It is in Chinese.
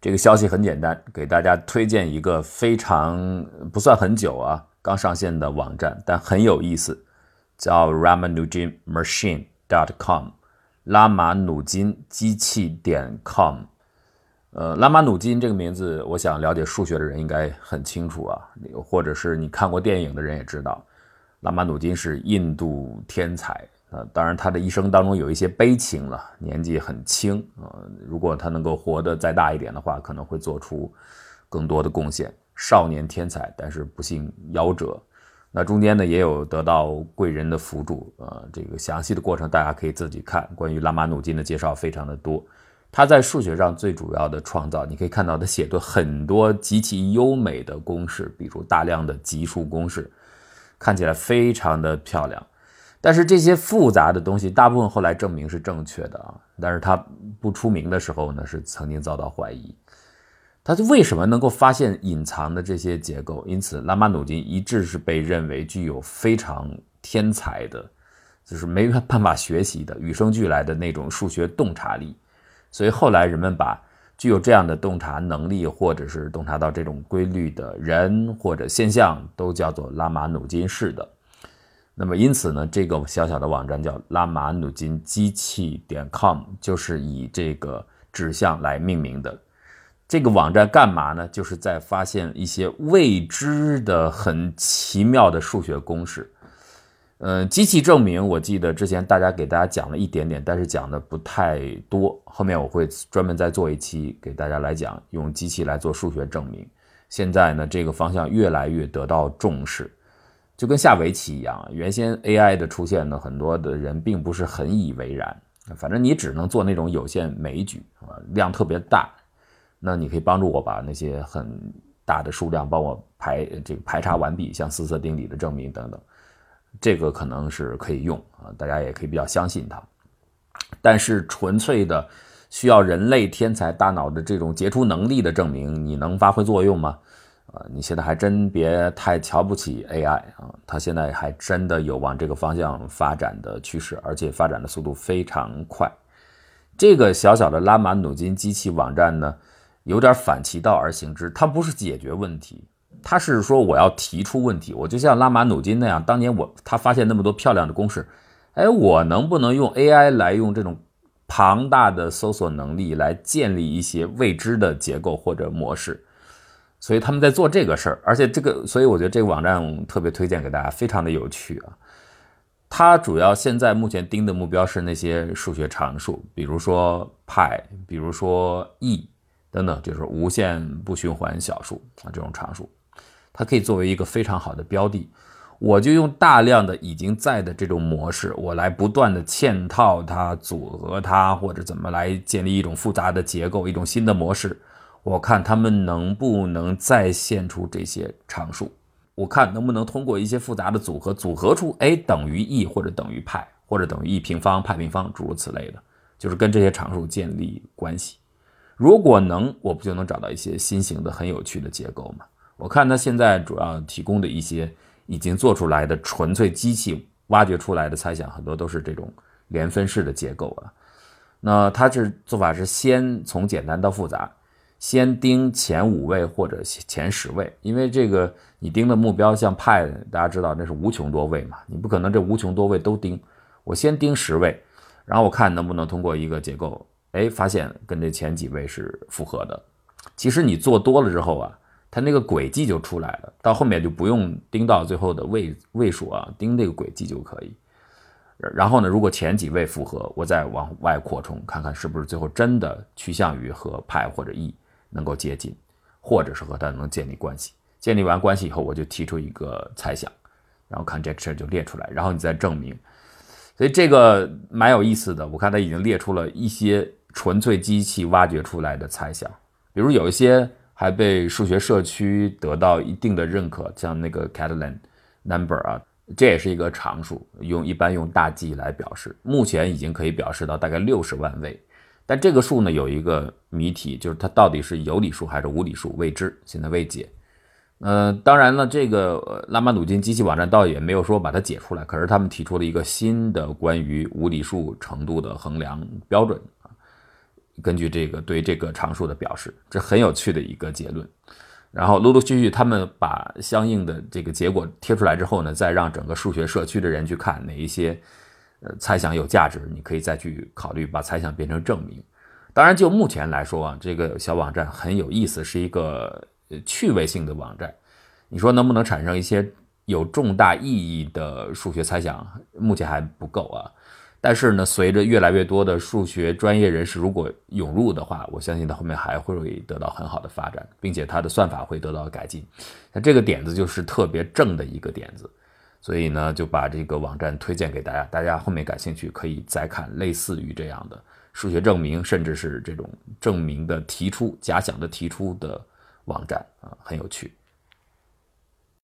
这个消息很简单，给大家推荐一个非常不算很久啊，刚上线的网站，但很有意思，叫 Ramanujinmachine.com，拉马努金机器点 com。呃，拉马努金这个名字，我想了解数学的人应该很清楚啊，或者是你看过电影的人也知道，拉马努金是印度天才。呃，当然，他的一生当中有一些悲情了，年纪很轻啊。如果他能够活得再大一点的话，可能会做出更多的贡献。少年天才，但是不幸夭折。那中间呢，也有得到贵人的辅助。呃，这个详细的过程大家可以自己看。关于拉马努金的介绍非常的多。他在数学上最主要的创造，你可以看到他写的很多极其优美的公式，比如大量的级数公式，看起来非常的漂亮。但是这些复杂的东西，大部分后来证明是正确的啊。但是他不出名的时候呢，是曾经遭到怀疑。他为什么能够发现隐藏的这些结构？因此，拉马努金一直是被认为具有非常天才的，就是没办法学习的、与生俱来的那种数学洞察力。所以后来人们把具有这样的洞察能力，或者是洞察到这种规律的人或者现象，都叫做拉马努金式的。那么，因此呢，这个小小的网站叫拉马努金机器点 com，就是以这个指向来命名的。这个网站干嘛呢？就是在发现一些未知的、很奇妙的数学公式。嗯，机器证明，我记得之前大家给大家讲了一点点，但是讲的不太多。后面我会专门再做一期给大家来讲，用机器来做数学证明。现在呢，这个方向越来越得到重视。就跟下围棋一样，原先 AI 的出现呢，很多的人并不是很以为然。反正你只能做那种有限枚举啊，量特别大，那你可以帮助我把那些很大的数量帮我排这个排查完毕，像四色定理的证明等等，这个可能是可以用啊，大家也可以比较相信它。但是纯粹的需要人类天才大脑的这种杰出能力的证明，你能发挥作用吗？啊，你现在还真别太瞧不起 AI 啊，它现在还真的有往这个方向发展的趋势，而且发展的速度非常快。这个小小的拉马努金机器网站呢，有点反其道而行之，它不是解决问题，它是说我要提出问题。我就像拉马努金那样，当年我他发现那么多漂亮的公式，哎，我能不能用 AI 来用这种庞大的搜索能力来建立一些未知的结构或者模式？所以他们在做这个事儿，而且这个，所以我觉得这个网站特别推荐给大家，非常的有趣啊。它主要现在目前盯的目标是那些数学常数，比如说派，比如说 e 等等，就是无限不循环小数啊这种常数，它可以作为一个非常好的标的。我就用大量的已经在的这种模式，我来不断的嵌套它、组合它，或者怎么来建立一种复杂的结构，一种新的模式。我看他们能不能再现出这些常数，我看能不能通过一些复杂的组合，组合出 a 等于 e 或者等于派或者等于 e 平方派平方诸如此类的，就是跟这些常数建立关系。如果能，我不就能找到一些新型的很有趣的结构吗？我看他现在主要提供的一些已经做出来的纯粹机器挖掘出来的猜想，很多都是这种连分式的结构啊。那他这做法是先从简单到复杂。先盯前五位或者前十位，因为这个你盯的目标像派，大家知道那是无穷多位嘛，你不可能这无穷多位都盯。我先盯十位，然后我看能不能通过一个结构，哎，发现跟这前几位是符合的。其实你做多了之后啊，它那个轨迹就出来了，到后面就不用盯到最后的位位数啊，盯这个轨迹就可以。然后呢，如果前几位符合，我再往外扩充，看看是不是最后真的趋向于和派或者 e。能够接近，或者是和他能建立关系。建立完关系以后，我就提出一个猜想，然后 conjecture 就列出来，然后你再证明。所以这个蛮有意思的。我看他已经列出了一些纯粹机器挖掘出来的猜想，比如有一些还被数学社区得到一定的认可，像那个 Catalan number 啊，这也是一个常数，用一般用大 G 来表示，目前已经可以表示到大概六十万位。但这个数呢有一个谜题，就是它到底是有理数还是无理数，未知，现在未解。呃，当然了，这个拉马努金机器网站倒也没有说把它解出来，可是他们提出了一个新的关于无理数程度的衡量标准啊。根据这个对这个常数的表示，这很有趣的一个结论。然后陆陆续续他们把相应的这个结果贴出来之后呢，再让整个数学社区的人去看哪一些呃猜想有价值，你可以再去考虑把猜想变成证明。当然，就目前来说啊，这个小网站很有意思，是一个趣味性的网站。你说能不能产生一些有重大意义的数学猜想？目前还不够啊。但是呢，随着越来越多的数学专业人士如果涌入的话，我相信它后面还会得到很好的发展，并且它的算法会得到改进。那这个点子就是特别正的一个点子，所以呢，就把这个网站推荐给大家。大家后面感兴趣可以再看类似于这样的数学证明，甚至是这种证明的提出、假想的提出的网站啊，很有趣。